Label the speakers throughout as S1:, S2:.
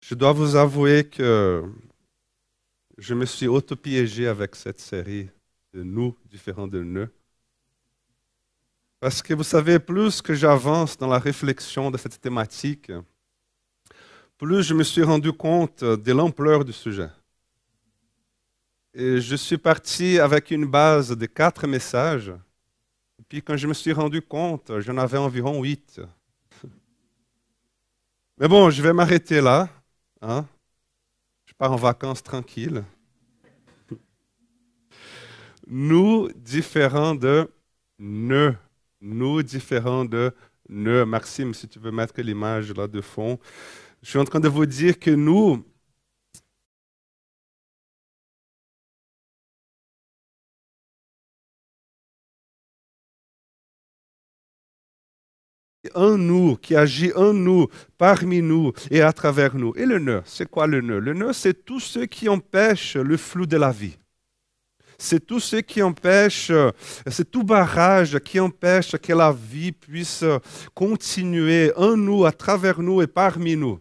S1: Je dois vous avouer que je me suis auto-piégé avec cette série de nous différents de nous. Parce que vous savez, plus que j'avance dans la réflexion de cette thématique, plus je me suis rendu compte de l'ampleur du sujet. Et je suis parti avec une base de quatre messages. Et puis quand je me suis rendu compte, j'en avais environ huit. Mais bon, je vais m'arrêter là. Hein? Je pars en vacances tranquille. Nous différents de ne. Nous différents de ne. Maxime, si tu veux mettre l'image là de fond. Je suis en train de vous dire que nous, en nous, qui agit en nous, parmi nous et à travers nous. Et le nœud, c'est quoi le nœud? Le nœud, c'est tout ce qui empêche le flou de la vie. C'est tout ce qui empêche, c'est tout barrage qui empêche que la vie puisse continuer en nous, à travers nous et parmi nous.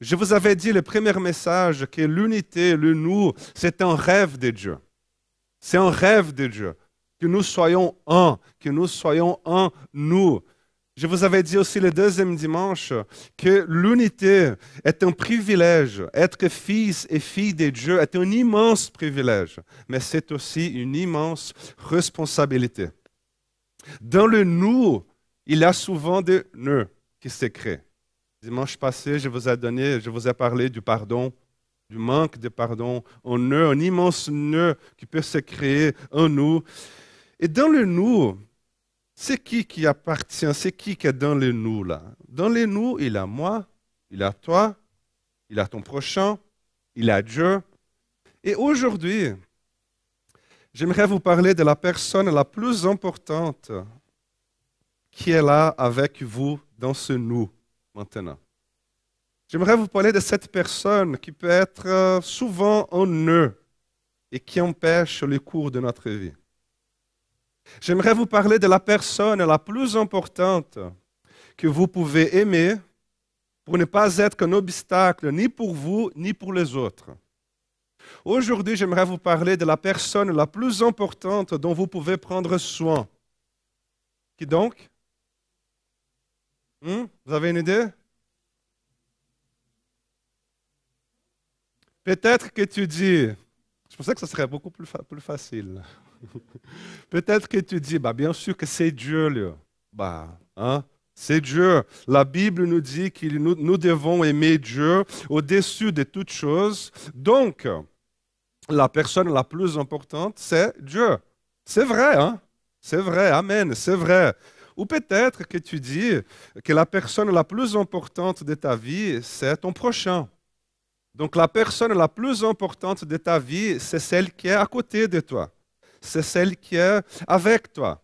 S1: Je vous avais dit le premier message que l'unité, le nous, c'est un rêve de Dieu. C'est un rêve de Dieu. Que nous soyons un, que nous soyons un nous. Je vous avais dit aussi le deuxième dimanche que l'unité est un privilège. Être fils et fille de Dieu est un immense privilège, mais c'est aussi une immense responsabilité. Dans le nous, il y a souvent des nœuds qui se créent. Dimanche passé, je vous ai donné, je vous ai parlé du pardon, du manque de pardon, un nœud, un immense nœud qui peut se créer en nous. Et dans le nous, c'est qui qui appartient? C'est qui qui est dans les nous là? Dans les nous, il a moi, il a toi, il a ton prochain, il a Dieu. Et aujourd'hui, j'aimerais vous parler de la personne la plus importante qui est là avec vous dans ce nous maintenant. J'aimerais vous parler de cette personne qui peut être euh, souvent en nœud et qui empêche le cours de notre vie. J'aimerais vous parler de la personne la plus importante que vous pouvez aimer pour ne pas être un obstacle ni pour vous ni pour les autres. Aujourd'hui, j'aimerais vous parler de la personne la plus importante dont vous pouvez prendre soin. Qui donc? Hmm? Vous avez une idée? Peut-être que tu dis, je pensais que ce serait beaucoup plus facile. Peut-être que tu dis, bah, bien sûr que c'est Dieu. Là. Bah, hein? C'est Dieu. La Bible nous dit que nous, nous devons aimer Dieu au-dessus de toutes choses. Donc, la personne la plus importante, c'est Dieu. C'est vrai, hein? C'est vrai, Amen, c'est vrai. Ou peut-être que tu dis que la personne la plus importante de ta vie, c'est ton prochain. Donc la personne la plus importante de ta vie, c'est celle qui est à côté de toi c'est celle qui est avec toi.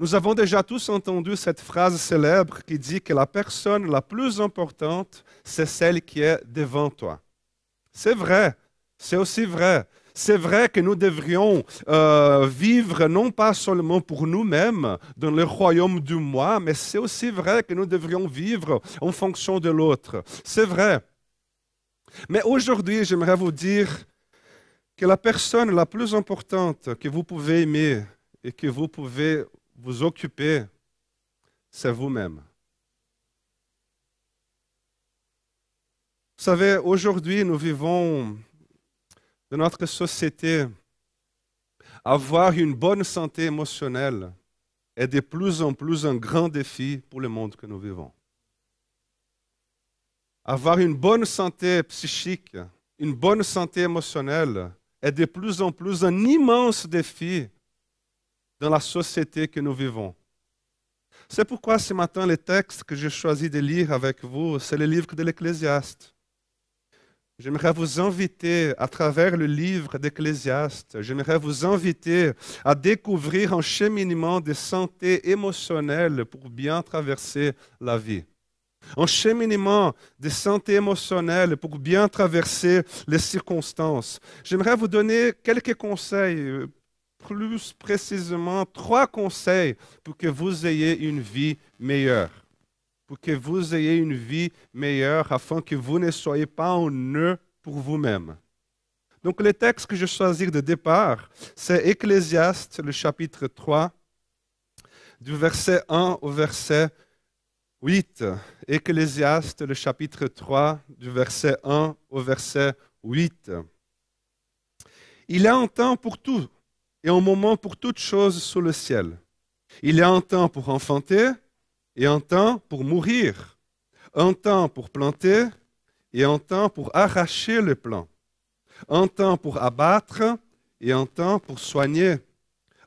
S1: Nous avons déjà tous entendu cette phrase célèbre qui dit que la personne la plus importante, c'est celle qui est devant toi. C'est vrai, c'est aussi vrai. C'est vrai que nous devrions euh, vivre non pas seulement pour nous-mêmes dans le royaume du moi, mais c'est aussi vrai que nous devrions vivre en fonction de l'autre. C'est vrai. Mais aujourd'hui, j'aimerais vous dire que la personne la plus importante que vous pouvez aimer et que vous pouvez vous occuper, c'est vous-même. Vous savez, aujourd'hui, nous vivons dans notre société. Avoir une bonne santé émotionnelle est de plus en plus un grand défi pour le monde que nous vivons. Avoir une bonne santé psychique, une bonne santé émotionnelle est de plus en plus un immense défi dans la société que nous vivons. C'est pourquoi ce matin, le texte que j'ai choisi de lire avec vous, c'est le livre de l'Ecclésiaste. J'aimerais vous inviter, à travers le livre d'Ecclésiaste, j'aimerais vous inviter à découvrir un cheminement de santé émotionnelle pour bien traverser la vie un cheminement de santé émotionnelle pour bien traverser les circonstances. J'aimerais vous donner quelques conseils, euh, plus précisément trois conseils pour que vous ayez une vie meilleure. pour que vous ayez une vie meilleure, afin que vous ne soyez pas un nœud pour vous-même. Donc le texte que je choisis de départ, c'est Ecclésiaste, le chapitre 3, du verset 1 au verset 8. Ecclésiaste, le chapitre 3, du verset 1 au verset 8. Il y a un temps pour tout et un moment pour toutes choses sous le ciel. Il y a un temps pour enfanter et un temps pour mourir, un temps pour planter et un temps pour arracher le plant, un temps pour abattre et un temps pour soigner,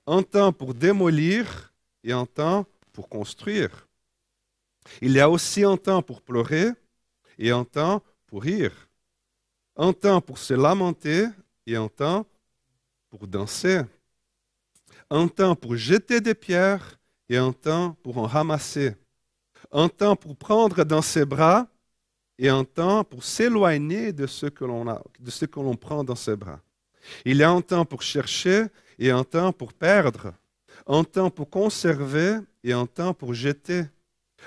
S1: un temps pour démolir et un temps pour construire. Il y a aussi un temps pour pleurer et un temps pour rire, un temps pour se lamenter et un temps pour danser, un temps pour jeter des pierres et un temps pour en ramasser, un temps pour prendre dans ses bras et un temps pour s'éloigner de ce que l'on prend dans ses bras. Il y a un temps pour chercher et un temps pour perdre, un temps pour conserver et un temps pour jeter,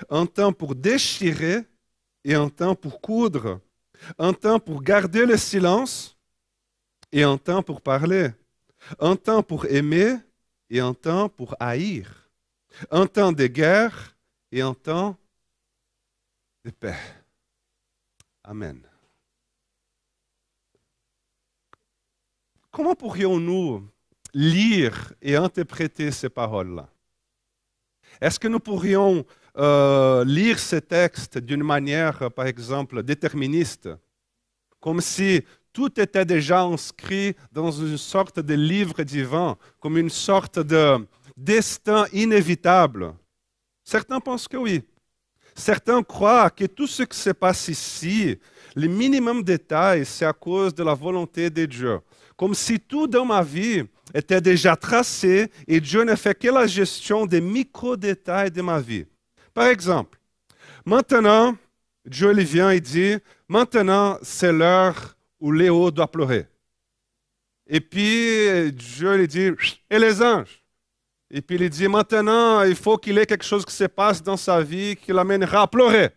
S1: un temps pour déchirer et un temps pour coudre, un temps pour garder le silence et un temps pour parler, un temps pour aimer et un temps pour haïr, un temps de guerre et un temps de paix. Amen. Comment pourrions-nous lire et interpréter ces paroles-là? Est-ce que nous pourrions euh, lire ces textes d'une manière, par exemple, déterministe, comme si tout était déjà inscrit dans une sorte de livre divin, comme une sorte de destin inévitable Certains pensent que oui. Certains croient que tout ce qui se passe ici, le minimum détail, c'est à cause de la volonté de Dieu. Comme si tout dans ma vie était déjà tracé et Dieu ne fait que la gestion des micro-détails de ma vie. Par exemple, maintenant, Dieu lui vient et dit, maintenant c'est l'heure où Léo doit pleurer. Et puis Dieu lui dit, et les anges? Et puis il dit, maintenant il faut qu'il ait quelque chose qui se passe dans sa vie qui l'amènera à pleurer.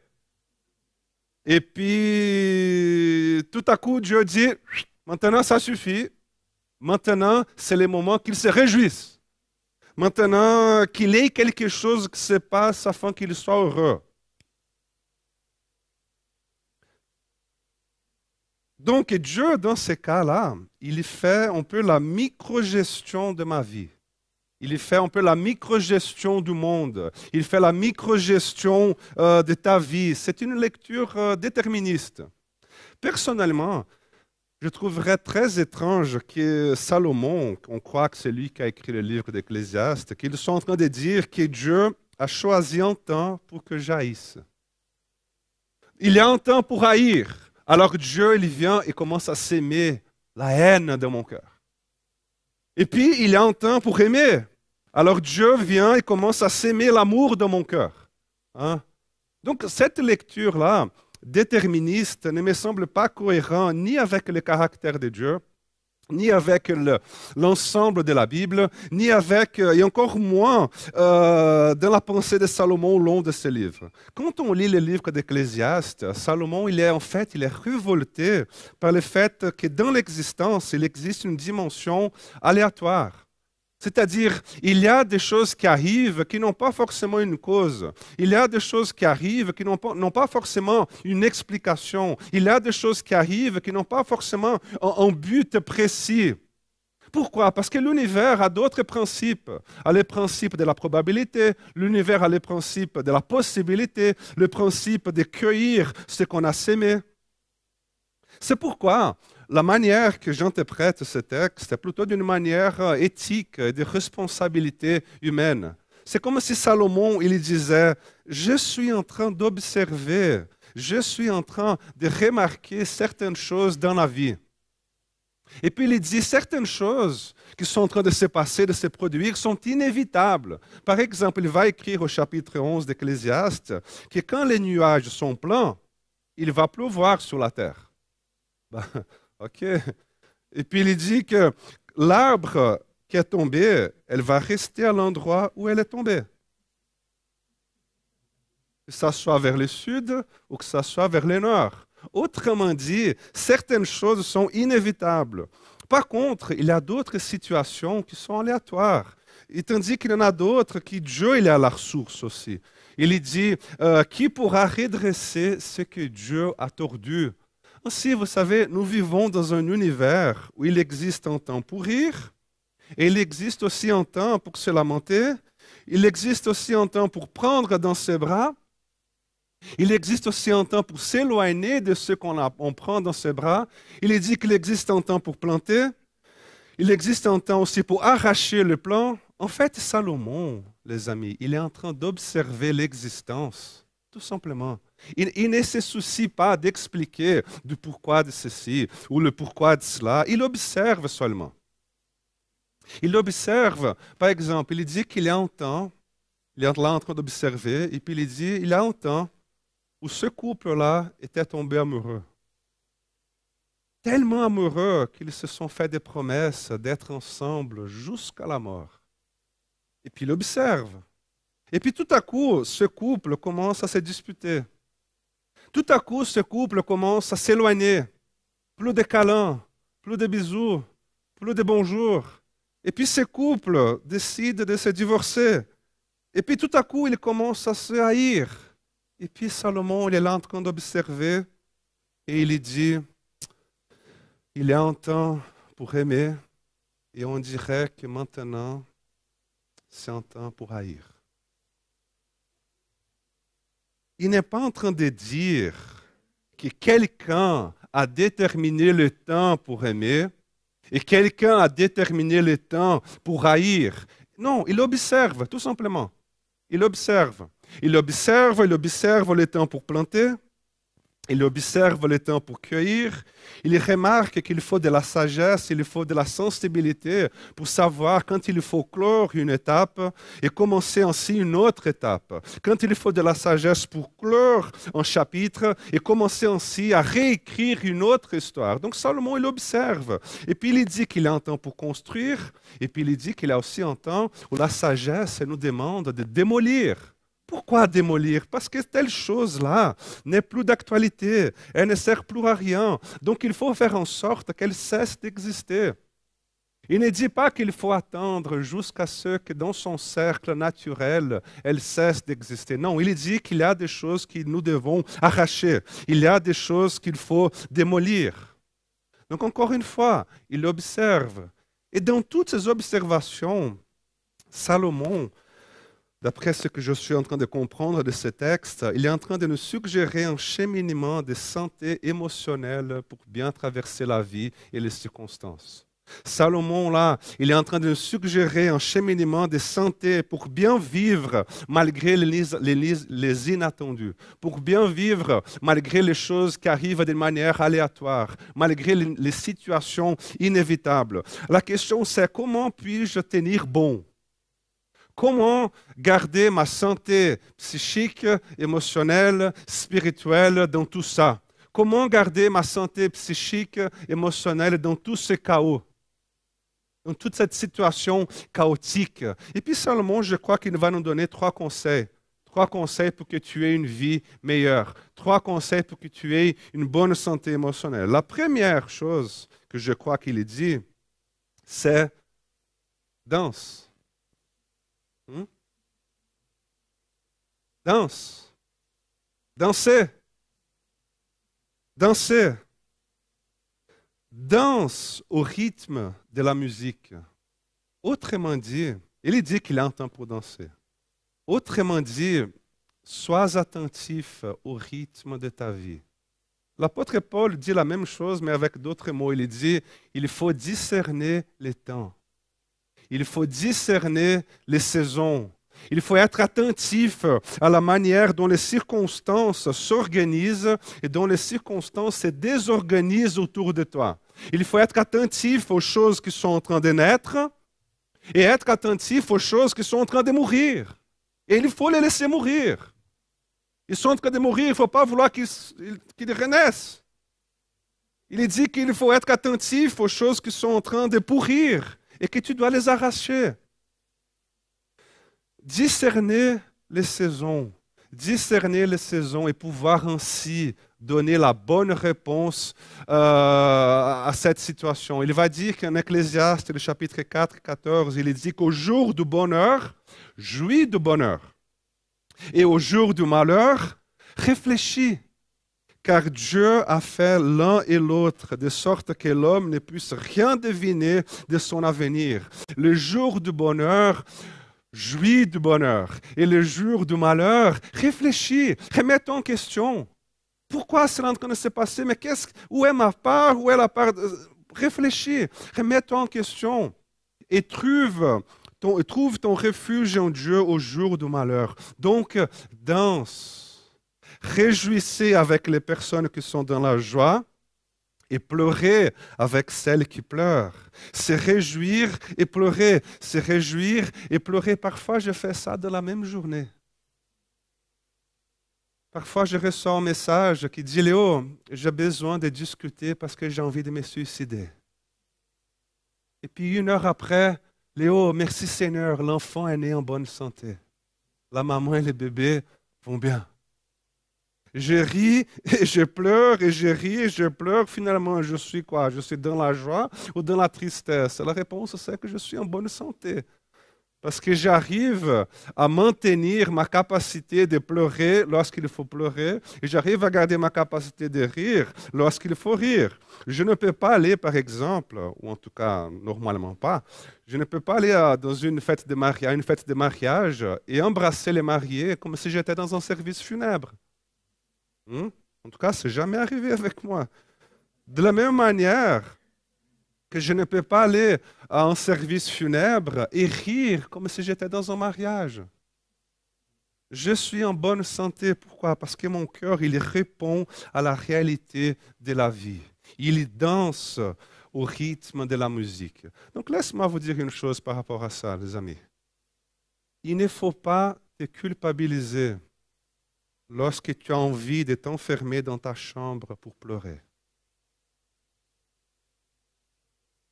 S1: Et puis tout à coup Dieu dit, maintenant ça suffit. Maintenant c'est le moment qu'il se réjouisse. Maintenant, qu'il ait quelque chose qui se passe afin qu'il soit heureux. Donc Dieu, dans ces cas-là, il fait un peu la micro-gestion de ma vie. Il fait un peu la micro-gestion du monde. Il fait la micro-gestion euh, de ta vie. C'est une lecture euh, déterministe. Personnellement, je trouverais très étrange que Salomon, on croit que c'est lui qui a écrit le livre d'Ecclésiaste, qu'il soit en train de dire que Dieu a choisi un temps pour que j'haïsse. Il y a un temps pour haïr. Alors Dieu, il vient et commence à s'aimer la haine de mon cœur. Et puis, il y a un temps pour aimer. Alors Dieu vient et commence à s'aimer l'amour de mon cœur. Hein? Donc, cette lecture-là, déterministe ne me semble pas cohérent ni avec le caractère de Dieu, ni avec l'ensemble de la Bible, ni avec, euh, et encore moins, euh, dans la pensée de Salomon au long de ce livre. Quand on lit le livre d'Ecclésiaste, Salomon, il est en fait, il est révolté par le fait que dans l'existence, il existe une dimension aléatoire. C'est-à-dire, il y a des choses qui arrivent qui n'ont pas forcément une cause. Il y a des choses qui arrivent qui n'ont pas, forcément une explication. Il y a des choses qui arrivent qui n'ont pas forcément un, but précis. Pourquoi? Parce que l'univers a d'autres principes. A le principe de la probabilité, l'univers a le principe de la possibilité, le principe de cueillir ce qu'on a sémé. C'est pourquoi la manière que j'interprète ce texte est plutôt d'une manière euh, éthique et de responsabilité humaine. C'est comme si Salomon, il disait, je suis en train d'observer, je suis en train de remarquer certaines choses dans la vie. Et puis il dit certaines choses qui sont en train de se passer, de se produire, sont inévitables. Par exemple, il va écrire au chapitre 11 d'Ecclésiaste que quand les nuages sont pleins, il va pleuvoir sur la terre. Ben, OK. Et puis il dit que l'arbre qui est tombé, elle va rester à l'endroit où elle est tombée. que ça soit vers le sud ou que ça soit vers le nord. Autrement dit, certaines choses sont inévitables. Par contre, il y a d'autres situations qui sont aléatoires. Et tandis qu'il y en a d'autres qui Dieu il est à la ressource aussi. Il dit, euh, qui pourra redresser ce que Dieu a tordu Ainsi, vous savez, nous vivons dans un univers où il existe un temps pour rire, et il existe aussi un temps pour se lamenter, il existe aussi un temps pour prendre dans ses bras, il existe aussi un temps pour s'éloigner de ce qu'on prend dans ses bras. Il est dit qu'il existe un temps pour planter. Il existe un temps aussi pour arracher le plan. En fait, Salomon, les amis, il est en train d'observer l'existence, simplement. Il, ne se soucie pas d'expliquer du pourquoi de ceci ou le pourquoi de cela. Il observe seulement. Il observe, par exemple, il dit qu'il temps, il est là en train d'observer, et puis il dit, il temps où ce couple-là était tombé amoureux. Tellement amoureux qu'ils se sont fait des promesses d'être ensemble jusqu'à la mort. Et puis il observe. Et puis tout à coup, ce couple commence à se disputer. Tout à coup, ce couple commence à s'éloigner. Plus de câlins, plus de bisous, plus de bonjours. Et puis ce couple décide de se divorcer. Et puis tout à coup, il commence à se haïr. Et puis Salomon, il est là en train d'observer et il dit, il y a un temps pour aimer et on dirait que maintenant, c'est un temps pour haïr. Il n'est pas en train de dire que quelqu'un a déterminé le temps pour aimer et quelqu'un a déterminé le temps pour haïr. Non, il observe, tout simplement. Il observe. Il observe, il observe le temps pour planter, il observe le temps pour cueillir, il remarque qu'il faut de la sagesse, il faut de la sensibilité pour savoir quand il faut clore une étape et commencer ainsi une autre étape. Quand il faut de la sagesse pour clore un chapitre et commencer ainsi à réécrire une autre histoire. Donc Salomon, il observe. Et puis il dit qu'il a un temps pour construire, et puis il dit qu'il a aussi un temps où la sagesse nous demande de démolir. Pourquoi démolir? Parce que telle chose-là n'est plus d'actualité, elle ne sert plus à rien. Donc il faut faire en sorte qu'elle cesse d'exister. Il ne dit pas qu'il faut attendre jusqu'à ce que dans son cercle naturel, elle cesse d'exister. Non, il dit qu'il y a des choses que nous devons arracher. Il y a des choses qu'il faut démolir. Donc encore une fois, il observe. Et dans toutes ces observations, Salomon D'après ce que je suis en train de comprendre de ce texte, il est en train de nous suggérer un cheminement de santé émotionnelle pour bien traverser la vie et les circonstances. Salomon, là, il est en train de nous suggérer un cheminement de santé pour bien vivre malgré les, les, inattendus, pour bien vivre malgré les choses qui arrivent de manière aléatoire, malgré les, les situations inévitables. La question, c'est comment puis-je tenir bon? Comment garder ma santé psychique, émotionnelle, spirituelle dans tout ça? Comment garder ma santé psychique, émotionnelle dans tout ce chaos? Dans toute cette situation chaotique. Et puis Salomon, je crois qu'il va nous donner trois conseils. Trois conseils pour que tu aies une vie meilleure. Trois conseils pour que tu aies une bonne santé émotionnelle. La première chose que je crois qu'il dit, c'est danse. Hmm? Danse. Dansez. Danse au rythme de la musique. Autrement dit, il dit qu'il a un temps pour danser. Autrement dit, sois attentif au rythme de ta vie. L'apôtre Paul dit la même chose, mais avec d'autres mots. Il dit, il faut discerner les temps. Il faut discerner les saisons. Il faut être attentif à la manière dont les circonstances s'organisent et dont les circonstances se désorganisent autour de toi. Il faut être attentif aux choses qui sont en train de naître et être attentif aux choses qui sont en train de mourir. Et il faut les laisser mourir. Ils sont en train de mourir, il ne faut pas vouloir qu'ils renaissent. Il dit qu'il faut être attentif aux choses qui sont en train de pourrir et que tu dois les arracher. Discerner les saisons, discerner les saisons et pouvoir ainsi donner la bonne réponse euh, à cette situation. Il va dire qu'en Ecclésiaste, le chapitre 4, 14, il dit qu'au jour du bonheur, jouis du bonheur. Et au jour du malheur, réfléchis. Car Dieu a fait l'un et l'autre de sorte que l'homme ne puisse rien deviner de son avenir. Le jour du bonheur, jouis du bonheur. Et le jour du malheur, réfléchis, remets en question. Pourquoi cela est en train Mais où est ma part? Où est la part Réfléchis, remets-toi en question et trouve ton refuge en Dieu au jour du malheur. Donc, danse, réjouissez avec les personnes qui sont dans la joie et pleurez avec celles qui pleurent. Se réjouir et pleurer, se réjouir et pleurer. Parfois, je fais ça dans la même journée. Parfois, je reçois un message qui dit Léo, j'ai besoin de discuter parce que j'ai envie de me suicider. Et puis, une heure après, Léo, merci Seigneur, l'enfant est né en bonne santé. La maman et le bébé vont bien. Je ris et je pleure et je ris et je pleure. Finalement, je suis quoi? Je suis dans la joie ou dans la tristesse? La réponse, c'est que je suis en bonne santé. Parce que j'arrive à maintenir ma capacité de pleurer lorsqu'il faut pleurer et j'arrive à garder ma capacité de rire lorsqu'il faut rire. Je ne peux pas aller, par exemple, ou en tout cas normalement pas, je ne peux pas aller dans de mariage, une fête de mariage et embrasser les mariés comme si j'étais dans un service funèbre. Hmm? En tout cas, c'est jamais arrivé avec moi. De la même manière, que je ne peux pas aller à un service funèbre et rire comme si j'étais dans un mariage. Je suis en bonne santé. Pourquoi? Parce que mon cœur, il répond à la réalité de la vie. Il danse au rythme de la musique. Donc laisse-moi vous dire une chose par rapport à ça, les amis. Il ne faut pas te culpabiliser lorsque tu as envie de t'enfermer dans ta chambre pour pleurer.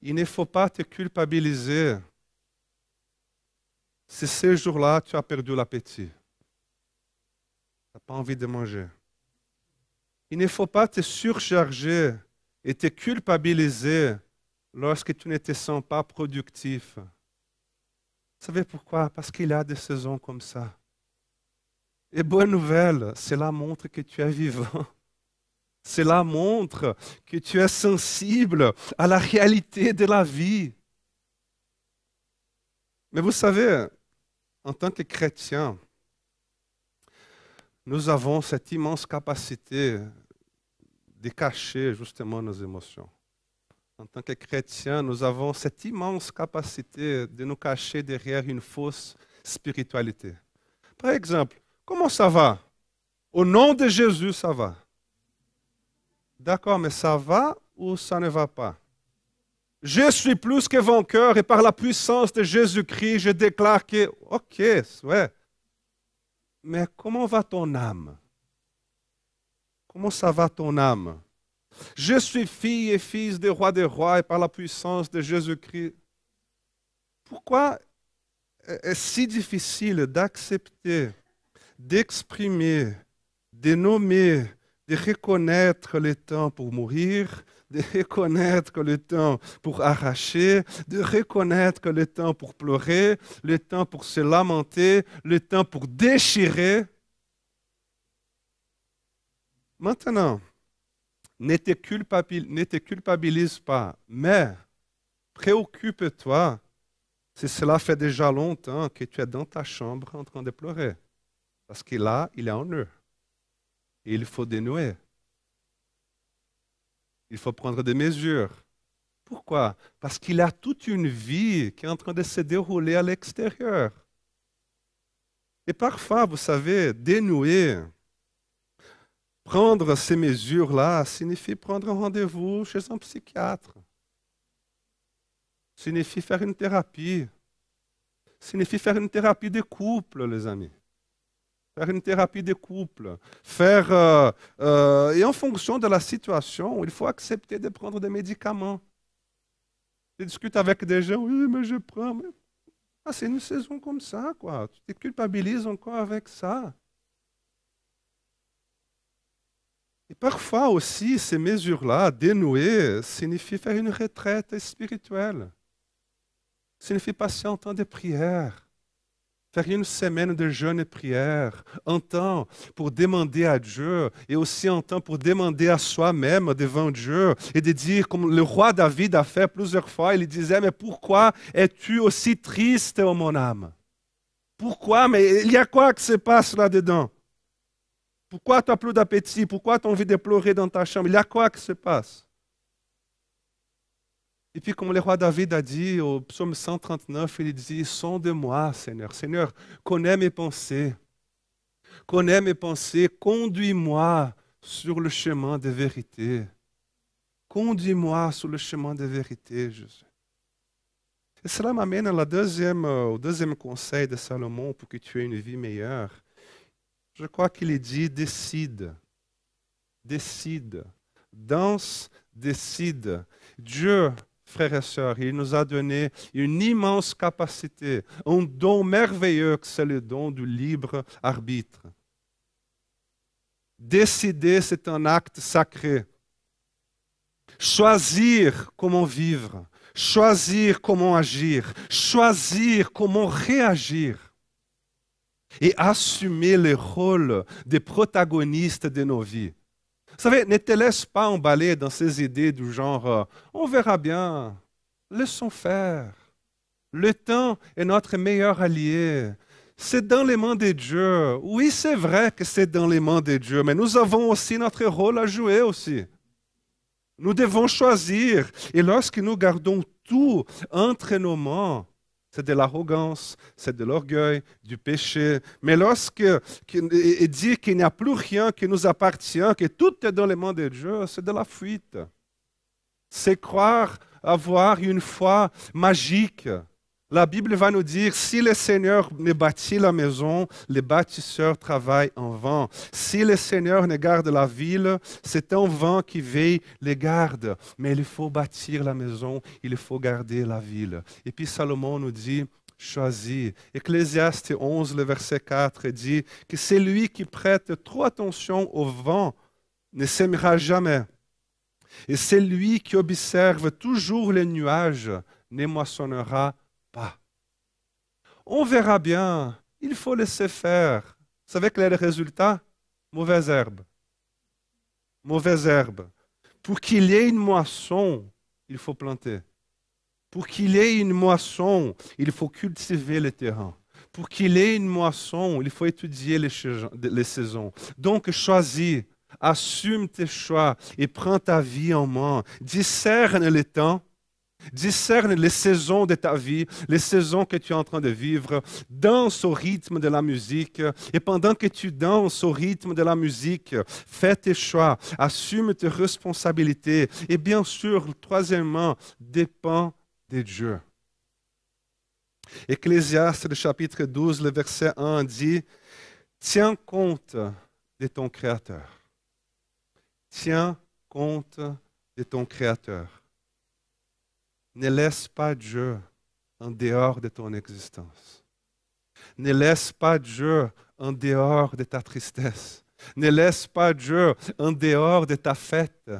S1: Il ne faut pas te culpabiliser si ce jour-là tu as perdu l'appétit. Tu n'as pas envie de manger. Il ne faut pas te surcharger et te culpabiliser lorsque tu ne te sens pas productif. Vous savez pourquoi? Parce qu'il y a des saisons comme ça. Et bonne nouvelle, cela montre que tu es vivant. Cela montre que tu es sensible à la réalité de la vie. Mais vous savez, en tant que chrétiens, nous avons cette immense capacité de cacher justement nos émotions. En tant que chrétiens, nous avons cette immense capacité de nous cacher derrière une fausse spiritualité. Par exemple, comment ça va? Au nom de Jésus, ça va. D'accord, mais ça va ou ça ne va pas? Je suis plus que vainqueur et par la puissance de Jésus-Christ, je déclare que, ok, ouais. Mais comment va ton âme? Comment ça va ton âme? Je suis fille et fils des rois des rois et par la puissance de Jésus-Christ. Pourquoi est-ce si difficile d'accepter, d'exprimer, de nommer, de reconnaître le temps pour mourir, de reconnaître le temps pour arracher, de reconnaître le temps pour pleurer, le temps pour se lamenter, le temps pour déchirer. Maintenant, ne te, culpabilise pas, mais préoccupe-toi si cela fait déjà longtemps que tu es dans ta chambre en train de pleurer. Parce que là, il est en eux il faut dénouer. Il faut prendre des mesures. Pourquoi? Parce qu'il a toute une vie qui est en train de se dérouler à l'extérieur. Et parfois, vous savez, dénouer, prendre ces mesures-là signifie prendre un rendez-vous chez un psychiatre, signifie faire une thérapie, signifie faire une thérapie de couple, les amis faire une thérapie de couple, faire euh, euh, et en fonction de la situation, il faut accepter de prendre des médicaments. Je discute avec des gens, oui, mais je prends. Ah, c'est une saison comme ça, quoi. Tu te culpabilises encore avec ça. Et parfois aussi, ces mesures-là, dénouées, signifient faire une retraite spirituelle. Signifie passer un temps de prière faire une semaine de jeûne et prière, un temps pour demander à Dieu et aussi un temps pour demander à soi-même devant Dieu et de dire, comme le roi David a fait plusieurs fois, il disait, mais pourquoi es-tu aussi triste, oh mon âme? Pourquoi? Mais il y a quoi qui se passe là-dedans? Pourquoi tu n'as plus d'appétit? Pourquoi tu as envie de pleurer dans ta chambre? Il y a quoi qui se passe? Et puis, comme le roi David a dit au psaume 139, il dit Sonde-moi, Seigneur. Seigneur, connais mes pensées. Connais mes pensées. Conduis-moi sur le chemin de vérité. Conduis-moi sur le chemin de vérité, Jésus. Et cela m'amène deuxième, au deuxième conseil de Salomon pour que tu aies une vie meilleure. Je crois qu'il dit décide. Décide. Danse, décide. Dieu frères et sœurs, il nous a donné une immense capacité, un don merveilleux, c'est le don du libre arbitre. Décider, c'est un acte sacré. Choisir comment vivre, choisir comment agir, choisir comment réagir et assumer le rôle des protagonistes de nos vies. Savez, ne te laisse pas emballer dans ces idées du genre euh, on verra bien, laissons faire. Le temps est notre meilleur allié. C'est dans les mains de Dieu. Oui, c'est vrai que c'est dans les mains de Dieu, mais nous avons aussi notre rôle à jouer aussi. Nous devons choisir. Et lorsque nous gardons tout entre nos mains, c'est de l'arrogance, c'est de l'orgueil, du péché. Mais lorsque il dit qu'il n'y a plus rien qui nous appartient, que tout est dans les mains de Dieu, c'est de la fuite. C'est croire avoir une foi magique. La Bible va nous dire, si le Seigneur ne bâtit la maison, les bâtisseurs travaillent en vain. Si le Seigneur ne garde la ville, c'est en vain qui veille les gardes. Mais il faut bâtir la maison, il faut garder la ville. Et puis Salomon nous dit, choisis. Ecclésiaste 11, le verset 4 dit que celui qui prête trop attention au vent ne s'aimera jamais. Et celui qui observe toujours les nuages ne moissonnera on verra bien. Il faut laisser faire. Vous savez quel est le résultat? Mauvaise herbe. Mauvaise herbe. Pour qu'il y ait une moisson, il faut planter. Pour qu'il y ait une moisson, il faut cultiver le terrain. Pour qu'il y ait une moisson, il faut étudier les saisons. Donc choisis, assume tes choix et prends ta vie en main. Discerne le temps Discerne les saisons de ta vie, les saisons que tu es en train de vivre. Danse au rythme de la musique. Et pendant que tu danses au rythme de la musique, fais tes choix, assume tes responsabilités. Et bien sûr, troisièmement, dépend de Dieu. Ecclésiaste, chapitre 12, le verset 1 dit, Tiens compte de ton Créateur. Tiens compte de ton Créateur. Ne laisse pas Dieu en dehors de ton existence. Ne laisse pas Dieu en dehors de ta tristesse. Ne laisse pas Dieu en dehors de ta fête.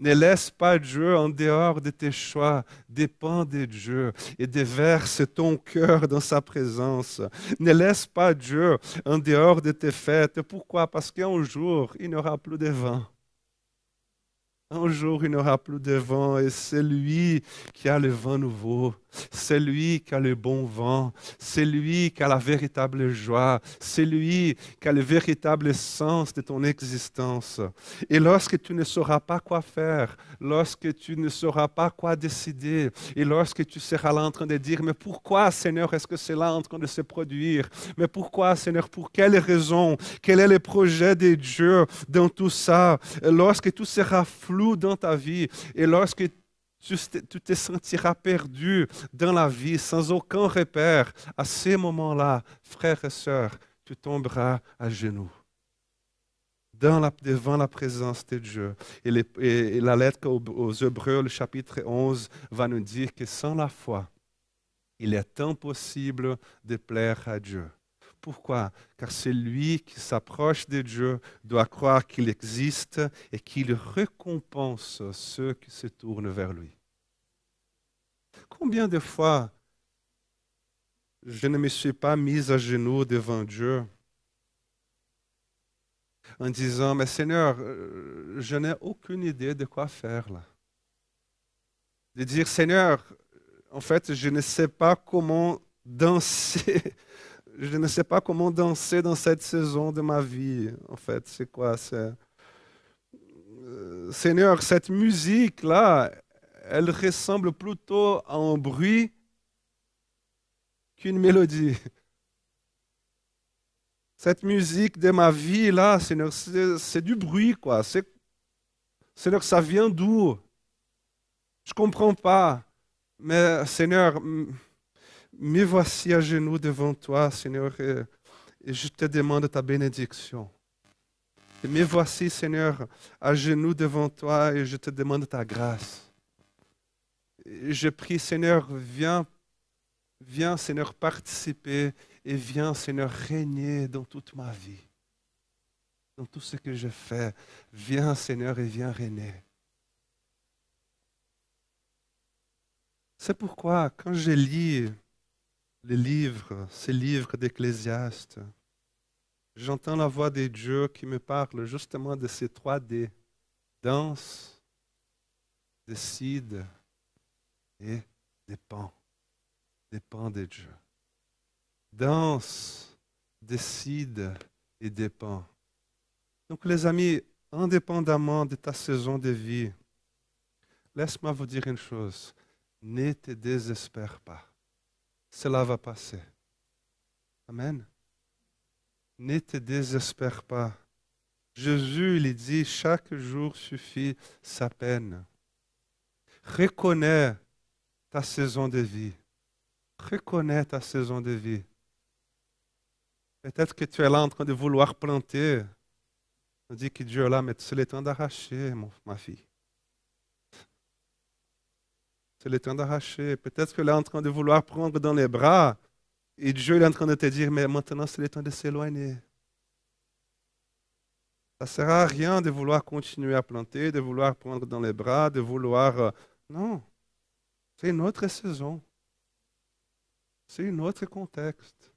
S1: Ne laisse pas Dieu en dehors de tes choix. Dépends de Dieu et déverse ton cœur dans sa présence. Ne laisse pas Dieu en dehors de tes fêtes. Pourquoi? Parce qu'un jour, il n'y aura plus de vent. Un jour, il n'y aura plus de vent et c'est lui qui a le vent nouveau. C'est lui qui a le bon vent. C'est lui qui a la véritable joie. C'est lui qui a le véritable sens de ton existence. Et lorsque tu ne sauras pas quoi faire, lorsque tu ne sauras pas quoi décider, et lorsque tu seras là en train de dire, mais pourquoi Seigneur est-ce que c'est là en train de se produire? Mais pourquoi Seigneur Pour quelle raison? Quel est le projet de Dieu dans tout ça? Lorsque tout sera flou dans ta vie et lorsque tu te sentiras perdu dans la vie sans aucun repère. À ces moments-là, frères et sœurs, tu tomberas à genoux. Devant la présence de Dieu. Et, la lettre aux, aux Hébreux, le chapitre 11, va nous dire que sans la foi, il est impossible de plaire à Dieu. Pourquoi? Car celui qui s'approche de Dieu doit croire qu'il existe et qu'il récompense ceux qui se tournent vers lui. Combien de fois je ne me suis pas mis à genoux devant Dieu en disant, mais Seigneur, euh, je n'ai aucune idée de quoi faire là. De dire, Seigneur, en fait, je ne sais pas comment danser. Je ne sais pas comment danser dans cette saison de ma vie. En fait, c'est quoi? Euh, Seigneur, cette musique-là, elle ressemble plutôt à un bruit qu'une mélodie. Cette musique de ma vie, là, Seigneur, c'est du bruit, quoi. Seigneur, ça vient d'où? Je ne comprends pas. Mais Seigneur, me voici à genoux devant toi, Seigneur, et, je te demande ta bénédiction. Et me voici, Seigneur, à genoux devant toi et je te demande ta grâce. Je prie, Seigneur, viens, viens, Seigneur, participer et viens, Seigneur, régner dans toute ma vie, dans tout ce que je fais. Viens, Seigneur, et viens régner. C'est pourquoi, quand je lis les livres, ces livres d'Ecclésiaste, j'entends la voix de Dieu qui me parle justement de ces trois D danse, décide et dépend. Dépend de Dieu. Danse, décide et dépend. Donc les amis, indépendamment de ta saison de vie, laisse-moi vous dire une chose. Ne te désespère pas. Cela va passer. Amen. Ne te désespère pas. Jésus, il dit, chaque jour suffit sa peine. Reconnais ta saison de vie. Reconnais ta saison de vie. Peut-être que tu es là en train de vouloir planter. On dit que Dieu est là, mais c'est le temps d'arracher, ma fille. C'est le temps d'arracher. Peut-être que là, en train de vouloir prendre dans les bras, et Dieu est en train de te dire, mais maintenant, c'est le temps de s'éloigner. Ça ne sert à rien de vouloir continuer à planter, de vouloir prendre dans les bras, de vouloir... Euh, non, c'est une autre saison. C'est un autre contexte.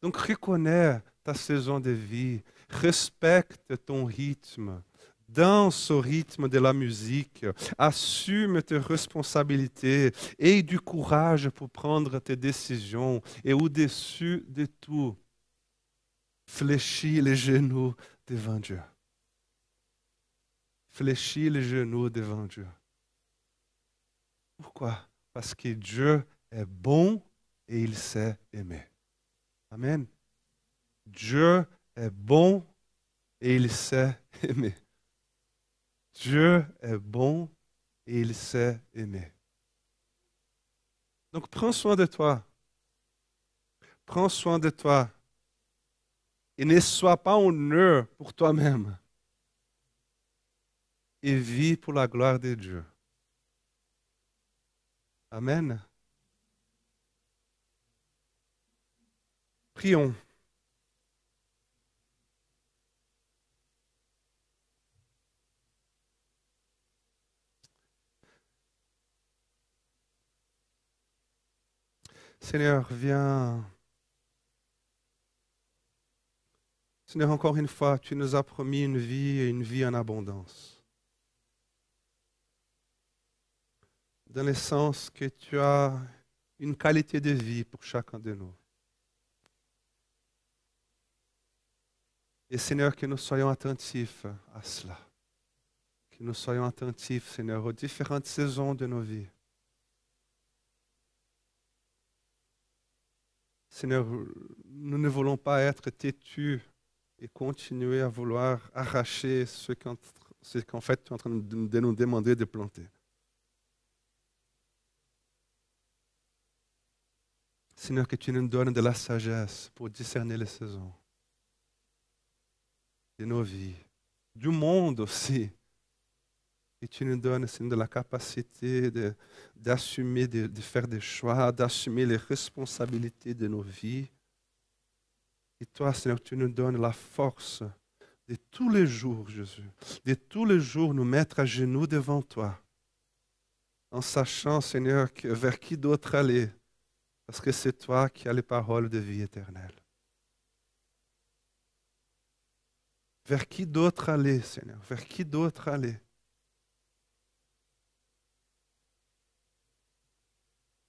S1: Donc reconnais ta saison de vie, respecte ton rythme, danse au rythme de la musique, assume tes responsabilités, aie du courage pour prendre tes décisions et au-dessus de tout, fléchis les genoux devant Dieu. Fléchis les genoux devant Dieu. Pourquoi? Parce que Dieu est bon et il sait aimer. Amen. Dieu est bon et il sait aimer. Dieu est bon et il sait aimer. Donc prends soin de toi. Prends soin de toi. Et ne sois pas honneur pour toi-même. Et vis pour la gloire de Dieu. Amen. Prions. Seigneur, viens. Seigneur, encore une fois, tu nous as promis une vie et une vie en abondance. Dans le sens que tu as une qualité de vie pour chacun de nous. Et Seigneur, que nous soyons attentifs à cela. Que nous soyons attentifs, Seigneur, aux différentes saisons de nos vies. Seigneur, nous ne voulons pas être têtus et continuer à vouloir arracher ce qu'en fait tu es en train de nous demander de planter. Seigneur, que tu nous donnes de la sagesse pour discerner les saisons de nos vies, du monde aussi. Et tu nous donnes, Seigneur, la capacité d'assumer, de, de faire des choix, d'assumer les responsabilités de nos vies. Et toi, Seigneur, tu nous donnes la force de tous les jours, Jésus, de tous les jours nous mettre à genoux devant toi, en sachant, Seigneur, que vers qui d'autre aller, parce que c'est toi qui as les paroles de vie éternelle. Vers qui d'autre aller, Seigneur? Vers qui d'autre aller?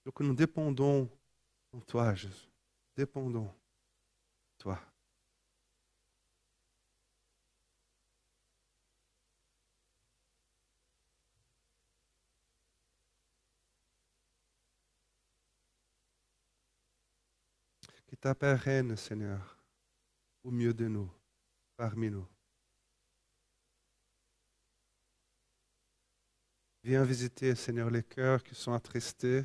S1: Donc nous dépendons en toi, Jésus. Dépendons en toi. Que ta paix règne, Seigneur, au milieu de nous, parmi nous. Viens visiter, Seigneur, les cœurs qui sont attristés,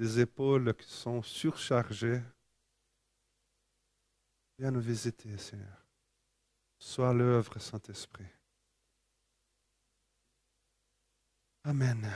S1: les épaules qui sont surchargées. Viens nous visiter, Seigneur. Sois l'œuvre, Saint-Esprit. Amen.